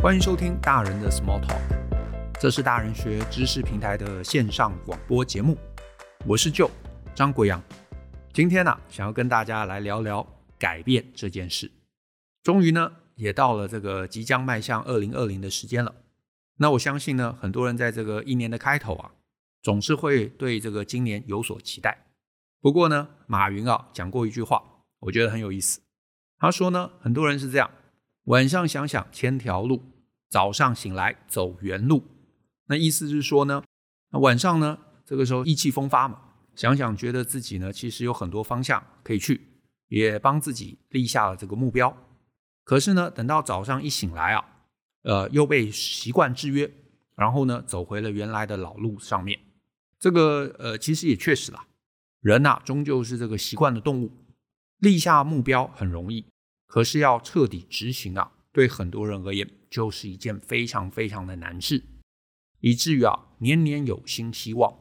欢迎收听大人的 Small Talk，这是大人学知识平台的线上广播节目。我是 Joe 张国阳，今天呢、想要跟大家来聊聊改变这件事。终于呢，也到了这个即将迈向二零二零的时间了。那我相信呢，很多人在这个一年的开头啊，总是会对这个今年有所期待。不过呢，马云啊讲过一句话，我觉得很有意思。他说呢，很多人是这样，晚上想想千条路，早上醒来走原路。那意思是说呢，那晚上呢，这个时候意气风发嘛，想想觉得自己呢，其实有很多方向可以去，也帮自己立下了这个目标。可是呢，等到早上一醒来啊，呃，又被习惯制约，然后呢，走回了原来的老路上面。这个呃，其实也确实啦。人呐、啊，终究是这个习惯的动物。立下目标很容易，可是要彻底执行啊，对很多人而言就是一件非常非常的难事，以至于啊，年年有新希望，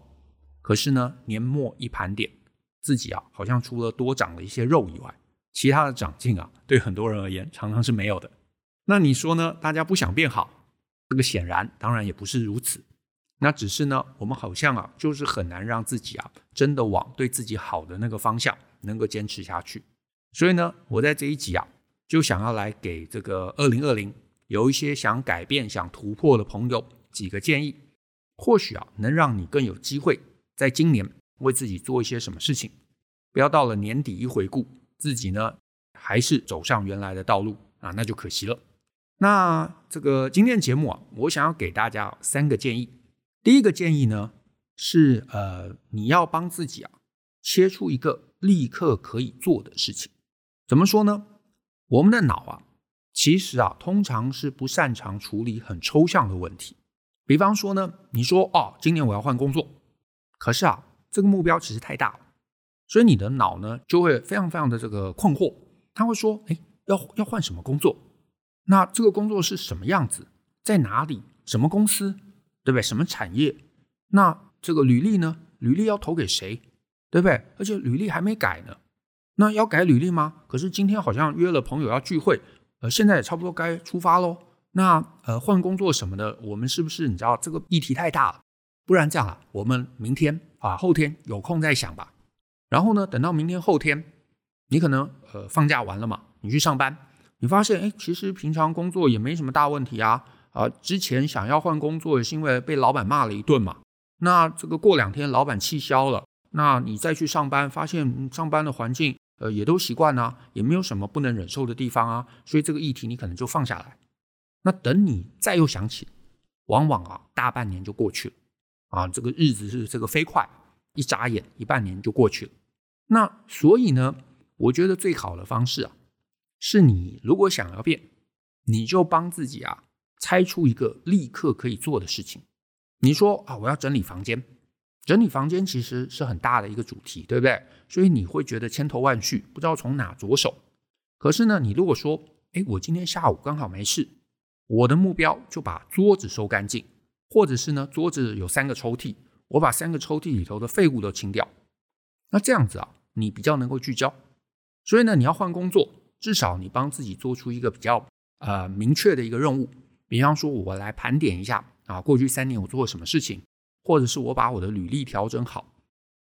可是呢，年末一盘点，自己啊，好像除了多长了一些肉以外，其他的长进啊，对很多人而言常常是没有的。那你说呢？大家不想变好，这个显然当然也不是如此。那只是呢，我们好像啊，就是很难让自己啊，真的往对自己好的那个方向能够坚持下去。所以呢，我在这一集啊，就想要来给这个二零二零有一些想改变、想突破的朋友几个建议，或许啊，能让你更有机会在今年为自己做一些什么事情，不要到了年底一回顾自己呢，还是走上原来的道路啊，那就可惜了。那这个今天节目啊，我想要给大家三个建议。第一个建议呢是，呃，你要帮自己啊切出一个立刻可以做的事情。怎么说呢？我们的脑啊，其实啊，通常是不擅长处理很抽象的问题。比方说呢，你说哦，今年我要换工作，可是啊，这个目标其实太大了，所以你的脑呢就会非常非常的这个困惑。他会说，哎，要要换什么工作？那这个工作是什么样子？在哪里？什么公司？对不对？什么产业？那这个履历呢？履历要投给谁？对不对？而且履历还没改呢。那要改履历吗？可是今天好像约了朋友要聚会，呃，现在也差不多该出发喽。那呃，换工作什么的，我们是不是你知道这个议题太大了？不然这样啊，我们明天啊，后天有空再想吧。然后呢，等到明天后天，你可能呃放假完了嘛，你去上班，你发现哎，其实平常工作也没什么大问题啊。啊，之前想要换工作是因为被老板骂了一顿嘛。那这个过两天老板气消了，那你再去上班，发现上班的环境呃也都习惯了，也没有什么不能忍受的地方啊。所以这个议题你可能就放下来。那等你再又想起，往往啊大半年就过去了啊，这个日子是这个飞快，一眨眼一半年就过去了。那所以呢，我觉得最好的方式啊，是你如果想要变，你就帮自己啊。猜出一个立刻可以做的事情。你说啊，我要整理房间，整理房间其实是很大的一个主题，对不对？所以你会觉得千头万绪，不知道从哪着手。可是呢，你如果说，哎，我今天下午刚好没事，我的目标就把桌子收干净，或者是呢，桌子有三个抽屉，我把三个抽屉里头的废物都清掉。那这样子啊，你比较能够聚焦。所以呢，你要换工作，至少你帮自己做出一个比较呃明确的一个任务。比方说，我来盘点一下啊，过去三年我做了什么事情，或者是我把我的履历调整好，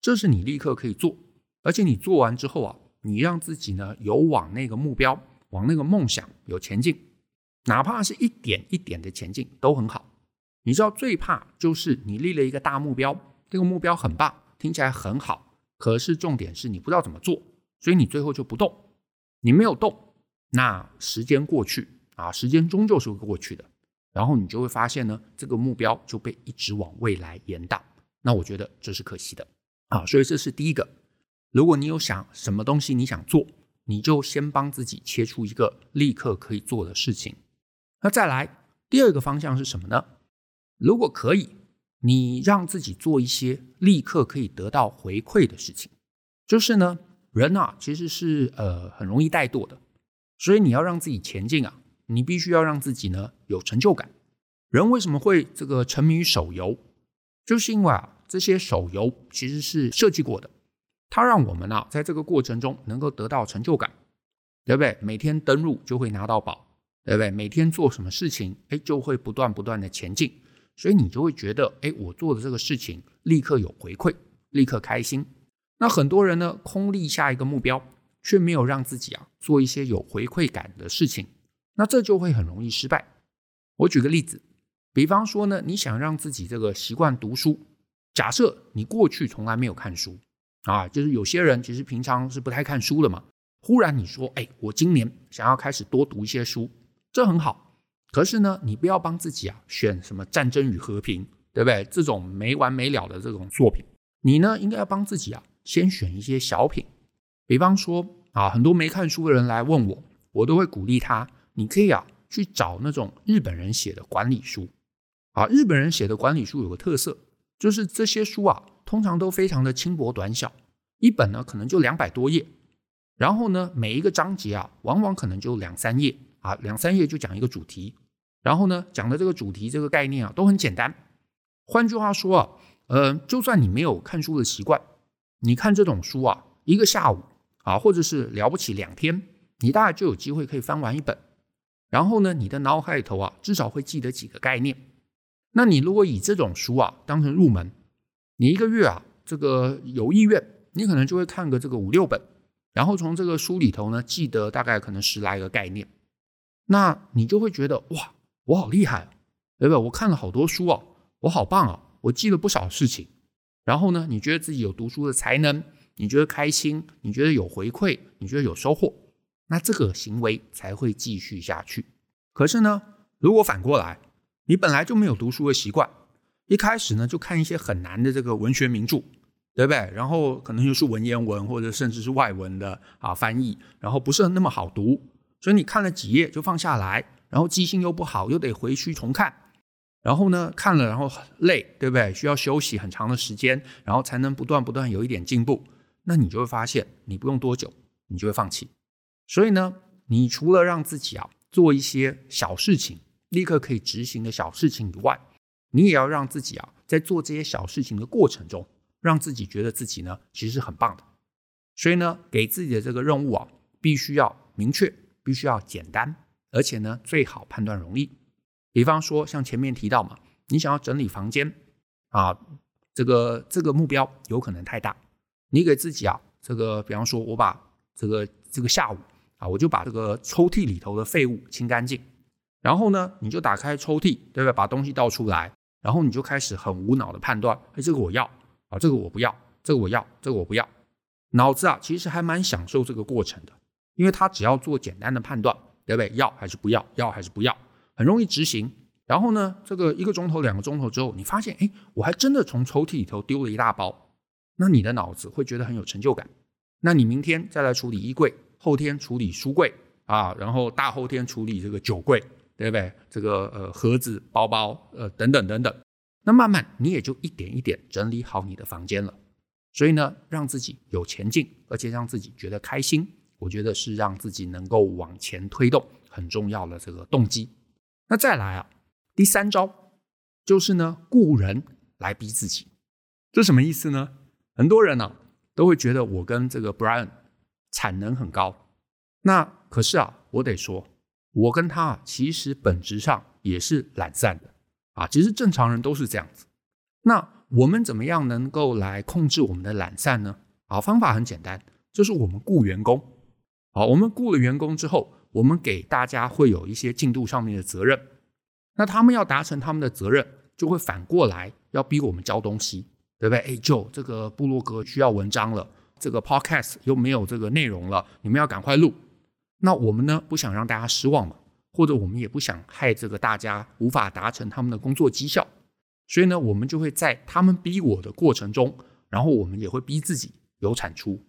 这是你立刻可以做，而且你做完之后啊，你让自己呢有往那个目标、往那个梦想有前进，哪怕是一点一点的前进都很好。你知道最怕就是你立了一个大目标，这个目标很棒，听起来很好，可是重点是你不知道怎么做，所以你最后就不动，你没有动，那时间过去啊，时间终究是会过去的。然后你就会发现呢，这个目标就被一直往未来延宕。那我觉得这是可惜的啊。所以这是第一个。如果你有想什么东西你想做，你就先帮自己切出一个立刻可以做的事情。那再来第二个方向是什么呢？如果可以，你让自己做一些立刻可以得到回馈的事情。就是呢，人啊其实是呃很容易怠惰的，所以你要让自己前进啊。你必须要让自己呢有成就感。人为什么会这个沉迷于手游？就是因为啊，这些手游其实是设计过的，它让我们啊在这个过程中能够得到成就感，对不对？每天登录就会拿到宝，对不对？每天做什么事情，哎，就会不断不断的前进，所以你就会觉得，哎，我做的这个事情立刻有回馈，立刻开心。那很多人呢，空立下一个目标，却没有让自己啊做一些有回馈感的事情，那这就会很容易失败。我举个例子，比方说呢，你想让自己这个习惯读书，假设你过去从来没有看书啊，就是有些人其实平常是不太看书的嘛。忽然你说，哎，我今年想要开始多读一些书，这很好。可是呢，你不要帮自己啊选什么战争与和平，对不对？这种没完没了的这种作品，你呢应该要帮自己啊先选一些小品。比方说啊，很多没看书的人来问我，我都会鼓励他，你可以啊去找那种日本人写的管理书。啊，日本人写的管理书有个特色，就是这些书啊通常都非常的轻薄短小，一本呢可能就两百多页。然后呢，每一个章节啊，往往可能就两三页啊，两三页就讲一个主题。然后呢，讲的这个主题、这个概念啊，都很简单。换句话说啊，呃，就算你没有看书的习惯，你看这种书啊，一个下午啊，或者是了不起两天，你大概就有机会可以翻完一本。然后呢，你的脑海里头啊，至少会记得几个概念。那你如果以这种书啊当成入门，你一个月啊，这个有意愿，你可能就会看个这个五六本。然后从这个书里头呢，记得大概可能十来个概念，那你就会觉得哇，我好厉害，对不对？我看了好多书啊，我好棒啊，我记了不少事情。然后呢，你觉得自己有读书的才能，你觉得开心，你觉得有回馈，你觉得有收获，那这个行为才会继续下去。可是呢，如果反过来，你本来就没有读书的习惯，一开始呢就看一些很难的这个文学名著。对不对？然后可能又是文言文，或者甚至是外文的啊翻译，然后不是那么好读，所以你看了几页就放下来，然后记性又不好，又得回去重看，然后呢看了然后累，对不对？需要休息很长的时间，然后才能不断不断有一点进步，那你就会发现你不用多久，你就会放弃。所以呢，你除了让自己啊做一些小事情，立刻可以执行的小事情以外，你也要让自己啊在做这些小事情的过程中。让自己觉得自己呢，其实是很棒的。所以呢，给自己的这个任务啊，必须要明确，必须要简单，而且呢，最好判断容易。比方说，像前面提到嘛，你想要整理房间啊，这个这个目标有可能太大。你给自己啊，这个比方说，我把这个这个下午啊，我就把这个抽屉里头的废物清干净，然后呢，你就打开抽屉，对不对？把东西倒出来，然后你就开始很无脑的判断，哎，这个我要。啊，这个我不要，这个我要，这个我不要。脑子啊，其实还蛮享受这个过程的，因为它只要做简单的判断，对不对？要还是不要？要还是不要？很容易执行。然后呢，这个一个钟头、两个钟头之后，你发现，哎，我还真的从抽屉里头丢了一大包。那你的脑子会觉得很有成就感。那你明天再来处理衣柜，后天处理书柜啊，然后大后天处理这个酒柜，对不对？这个呃盒子、包包，呃等等等等。那慢慢你也就一点一点整理好你的房间了，所以呢，让自己有前进，而且让自己觉得开心，我觉得是让自己能够往前推动很重要的这个动机。那再来啊，第三招就是呢，雇人来逼自己，这什么意思呢？很多人呢、都会觉得我跟这个 Brian 产能很高，那可是啊，我得说，我跟他啊其实本质上也是懒散的。啊，其实正常人都是这样子。那我们怎么样能够来控制我们的懒散呢？啊，方法很简单，就是我们雇员工。好，我们雇了员工之后，我们给大家会有一些进度上面的责任。那他们要达成他们的责任，就会反过来要逼我们交东西，对不对？哎，就这个部落格需要文章了，这个 podcast 又没有这个内容了，你们要赶快录。那我们呢，不想让大家失望嘛。或者我们也不想害这个大家无法达成他们的工作绩效，所以呢，我们就会在他们逼我的过程中，然后我们也会逼自己有产出。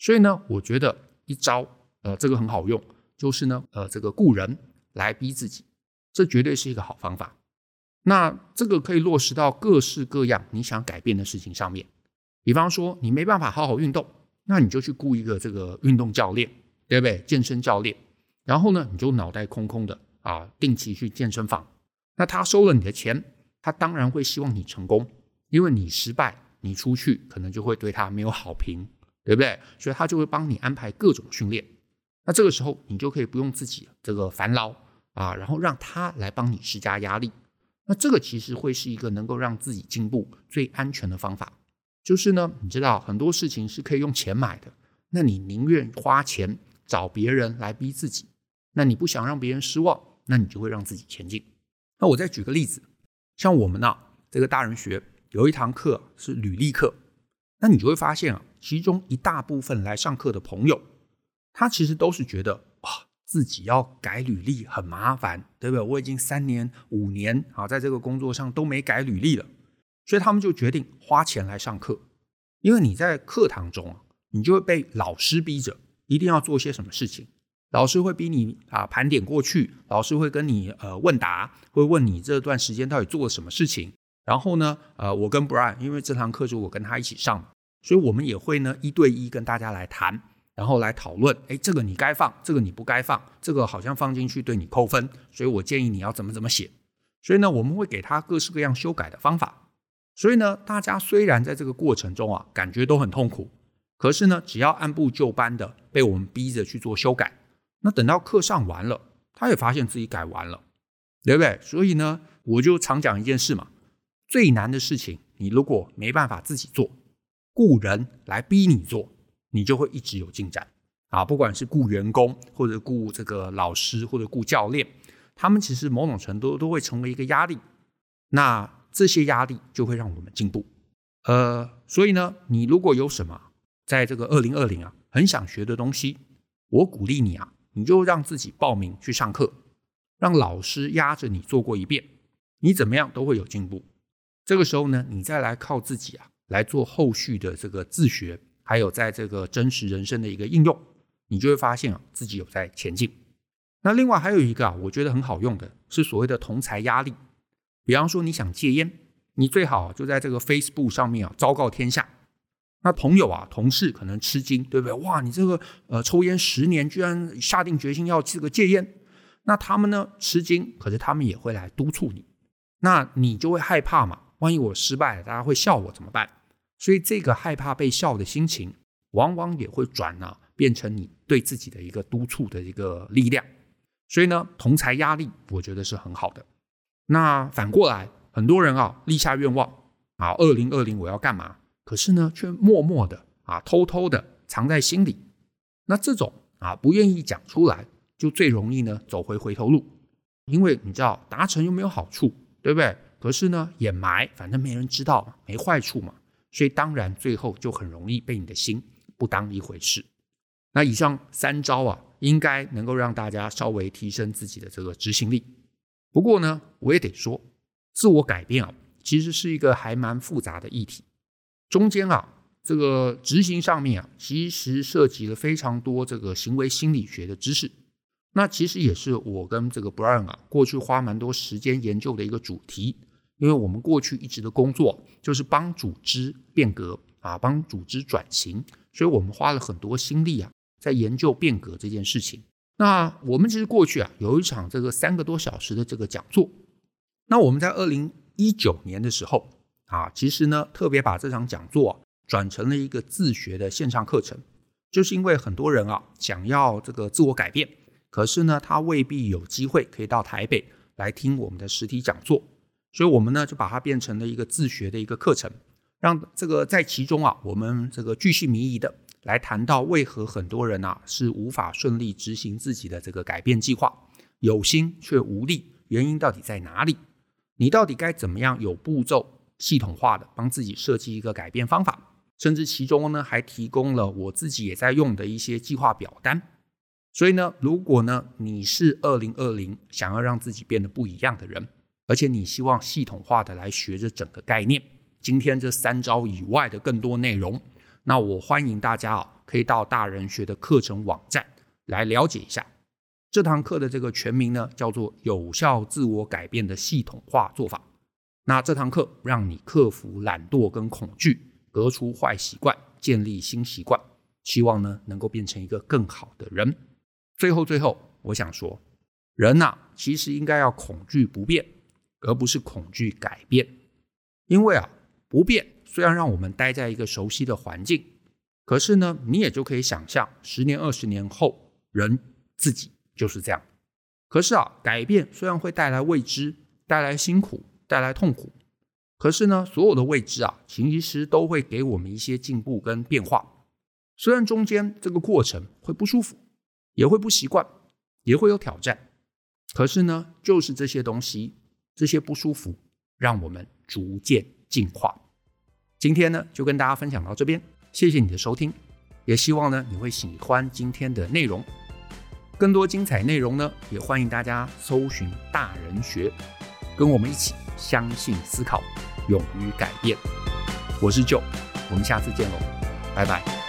所以呢，我觉得一招，呃，这个很好用，就是呢，呃，这个雇人来逼自己，这绝对是一个好方法。那这个可以落实到各式各样你想改变的事情上面。比方说，你没办法好好运动，那你就去雇一个这个运动教练，对不对？健身教练。然后呢，你就脑袋空空的啊，定期去健身房。那他收了你的钱，他当然会希望你成功，因为你失败，你出去可能就会对他没有好评，对不对？所以他就会帮你安排各种训练。那这个时候，你就可以不用自己这个烦劳啊，然后让他来帮你施加压力。那这个其实会是一个能够让自己进步最安全的方法。就是呢，你知道很多事情是可以用钱买的，那你宁愿花钱找别人来逼自己。那你不想让别人失望，那你就会让自己前进。那我再举个例子，像我们呢、啊，这个大人学有一堂课是履历课，那你就会发现啊，其中一大部分来上课的朋友，他其实都是觉得哇，自己要改履历很麻烦，对不对？我已经三年、五年啊，在这个工作上都没改履历了，所以他们就决定花钱来上课。因为你在课堂中啊，你就会被老师逼着一定要做些什么事情。老师会逼你啊盘点过去，老师会跟你呃问答，会问你这段时间到底做了什么事情。然后呢，呃，我跟 Brian，因为这堂课是我跟他一起上，所以我们也会呢一对一跟大家来谈，然后来讨论。哎，这个你该放，这个你不该放，这个好像放进去对你扣分，所以我建议你要怎么怎么写。所以呢，我们会给他各式各样修改的方法。所以呢，大家虽然在这个过程中啊感觉都很痛苦，可是呢，只要按部就班的被我们逼着去做修改。那等到课上完了，他也发现自己改完了，对不对？所以呢，我就常讲一件事嘛，最难的事情，你如果没办法自己做，雇人来逼你做，你就会一直有进展啊。不管是雇员工，或者雇这个老师，或者雇教练，他们其实某种程度都会成为一个压力。那这些压力就会让我们进步。呃，所以呢，你如果有什么在这个二零二零啊，很想学的东西，我鼓励你啊。你就让自己报名去上课，让老师压着你做过一遍，你怎么样都会有进步。这个时候呢，你再来靠自己啊来做后续的这个自学，还有在这个真实人生的一个应用，你就会发现啊自己有在前进。那另外还有一个啊，我觉得很好用的是所谓的同才压力。比方说你想戒烟，你最好就在这个 Facebook 上面啊昭告天下。那朋友啊，同事可能吃惊，对不对？哇，你这个呃抽烟十年，居然下定决心要这个戒烟，那他们呢吃惊，可是他们也会来督促你，那你就会害怕嘛？万一我失败了，大家会笑我怎么办？所以这个害怕被笑的心情，往往也会转啊，变成你对自己的一个督促的一个力量。所以呢，同侪压力，我觉得是很好的。那反过来，很多人啊立下愿望啊，二零二零我要干嘛？可是呢，却默默的啊，偷偷的藏在心里。那这种啊，不愿意讲出来，就最容易呢走回回头路。因为你知道，达成又没有好处，对不对？可是呢，掩埋，反正没人知道，没坏处嘛。所以当然最后就很容易被你的心不当一回事。那以上三招啊，应该能够让大家稍微提升自己的这个执行力。不过呢，我也得说，自我改变啊，其实是一个还蛮复杂的议题。中间啊，这个执行上面啊，其实涉及了非常多这个行为心理学的知识。那其实也是我跟这个 Brian 啊，过去花蛮多时间研究的一个主题。因为我们过去一直的工作就是帮组织变革啊，帮组织转型，所以我们花了很多心力啊，在研究变革这件事情。那我们其实过去啊，有一场这个三个多小时的这个讲座。那我们在二零一九年的时候。啊，其实呢，特别把这场讲座，转成了一个自学的线上课程，就是因为很多人啊想要这个自我改变，可是呢，他未必有机会可以到台北来听我们的实体讲座，所以我们呢就把它变成了一个自学的一个课程，让这个在其中啊，我们这个继续迷疑的来谈到为何很多人啊是无法顺利执行自己的这个改变计划，有心却无力，原因到底在哪里？你到底该怎么样有步骤？系统化的帮自己设计一个改变方法，甚至其中呢还提供了我自己也在用的一些计划表单。所以呢，如果呢你是二零二零想要让自己变得不一样的人，而且你希望系统化的来学这整个概念，今天这三招以外的更多内容，那我欢迎大家啊可以到大人学的课程网站来了解一下。这堂课的这个全名呢叫做有效自我改变的系统化做法。那这堂课让你克服懒惰跟恐惧，革除坏习惯，建立新习惯，希望呢能够变成一个更好的人。最后，最后，我想说，人呐，其实应该要恐惧不变，而不是恐惧改变。因为啊，不变虽然让我们待在一个熟悉的环境，可是呢，你也就可以想象，十年、二十年后，人自己就是这样。可是啊，改变虽然会带来未知、带来辛苦、带来痛苦，可是呢，所有的未知啊，其实都会给我们一些进步跟变化。虽然中间这个过程会不舒服，也会不习惯，也会有挑战，可是呢，就是这些东西，这些不舒服，让我们逐渐进化。今天呢，就跟大家分享到这边，谢谢你的收听，也希望呢，你会喜欢今天的内容。更多精彩内容呢，也欢迎大家搜寻大人学，跟我们一起相信、思考、勇于改变。我是 Joe，我们下次见喽，拜拜。